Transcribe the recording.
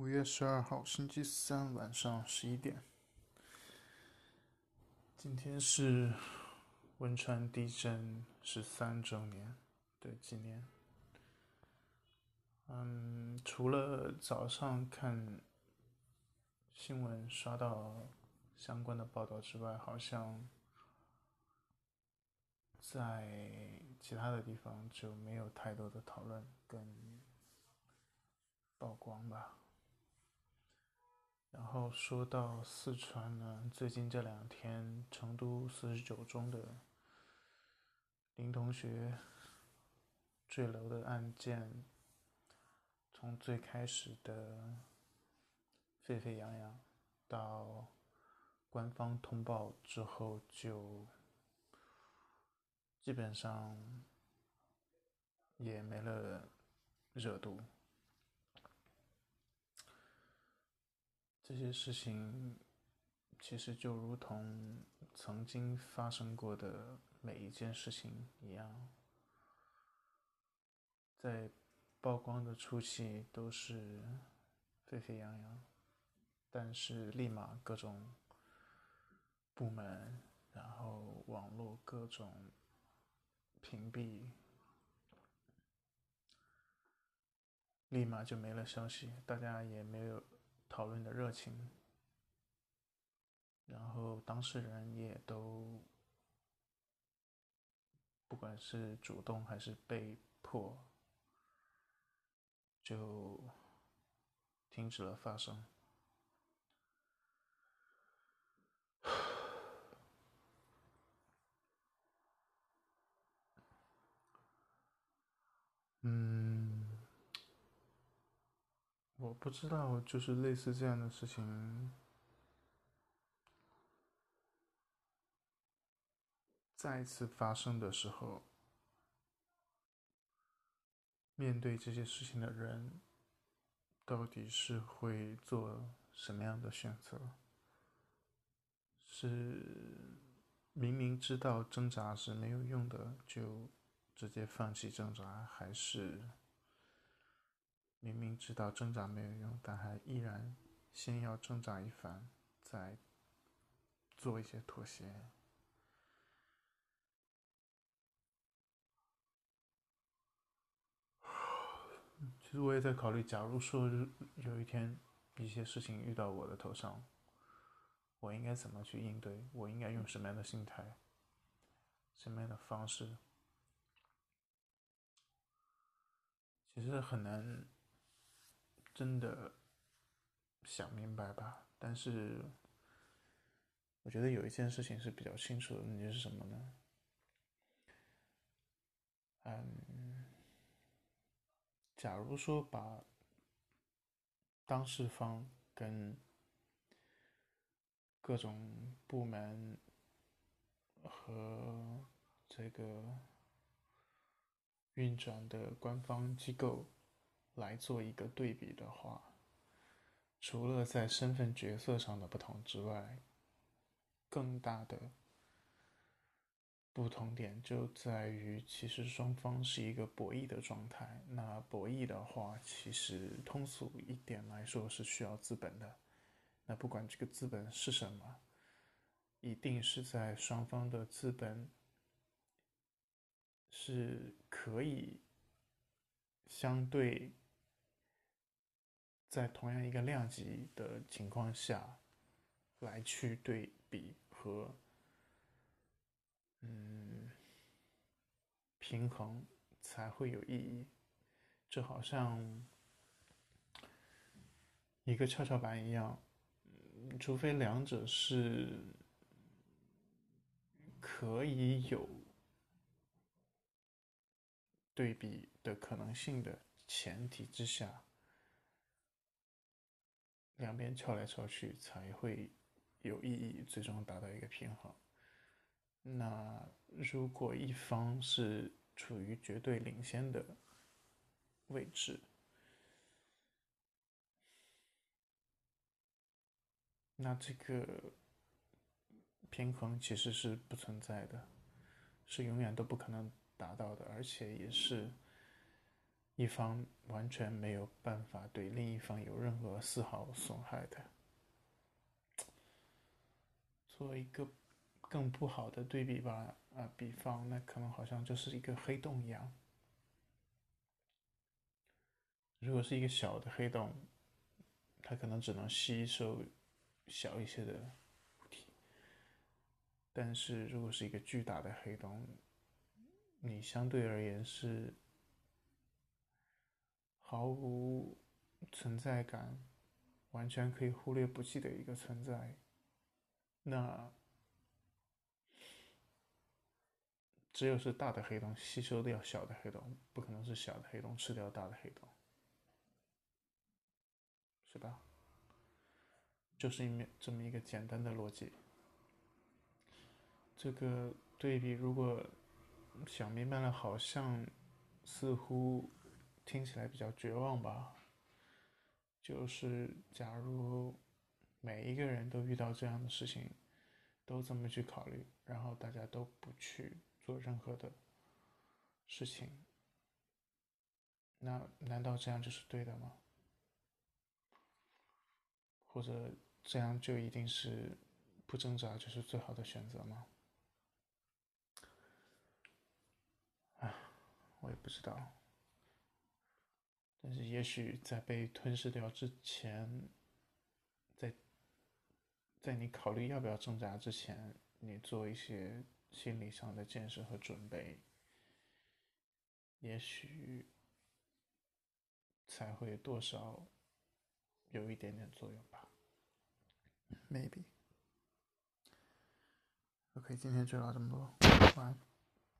五月十二号，星期三晚上十一点。今天是汶川地震十三周年的纪念。嗯，除了早上看新闻刷到相关的报道之外，好像在其他的地方就没有太多的讨论跟曝光吧。然后说到四川呢，最近这两天，成都四十九中的林同学坠楼的案件，从最开始的沸沸扬扬，到官方通报之后，就基本上也没了热度。这些事情其实就如同曾经发生过的每一件事情一样，在曝光的初期都是沸沸扬扬，但是立马各种部门，然后网络各种屏蔽，立马就没了消息，大家也没有。讨论的热情，然后当事人也都，不管是主动还是被迫，就停止了发声。嗯。我不知道，就是类似这样的事情再次发生的时候，面对这些事情的人，到底是会做什么样的选择？是明明知道挣扎是没有用的，就直接放弃挣扎，还是？明明知道挣扎没有用，但还依然先要挣扎一番，再做一些妥协。其实我也在考虑，假如说有一天一些事情遇到我的头上，我应该怎么去应对？我应该用什么样的心态、什么样的方式？其实很难。真的想明白吧？但是我觉得有一件事情是比较清楚的，那就是什么呢？嗯，假如说把当事方跟各种部门和这个运转的官方机构。来做一个对比的话，除了在身份角色上的不同之外，更大的不同点就在于，其实双方是一个博弈的状态。那博弈的话，其实通俗一点来说是需要资本的。那不管这个资本是什么，一定是在双方的资本是可以相对。在同样一个量级的情况下，来去对比和嗯平衡才会有意义。就好像一个跷跷板一样，除非两者是可以有对比的可能性的前提之下。两边敲来敲去才会有意义，最终达到一个平衡。那如果一方是处于绝对领先的位置，那这个平衡其实是不存在的，是永远都不可能达到的，而且也是一方完全没有办法对另一方有任何丝毫损害的。做一个更不好的对比吧，啊，比方那可能好像就是一个黑洞一样。如果是一个小的黑洞，它可能只能吸收小一些的物体；但是如果是一个巨大的黑洞，你相对而言是毫无存在感，完全可以忽略不计的一个存在。那只有是大的黑洞吸收掉小的黑洞，不可能是小的黑洞吃掉大的黑洞，是吧？就是一面这么一个简单的逻辑。这个对比如果想明白了，好像似乎听起来比较绝望吧？就是假如。每一个人都遇到这样的事情，都这么去考虑，然后大家都不去做任何的事情，那难道这样就是对的吗？或者这样就一定是不挣扎就是最好的选择吗？啊，我也不知道。但是也许在被吞噬掉之前。在在你考虑要不要挣扎之前，你做一些心理上的建设和准备，也许才会多少有一点点作用吧。Maybe。OK，今天就聊这么多，晚安。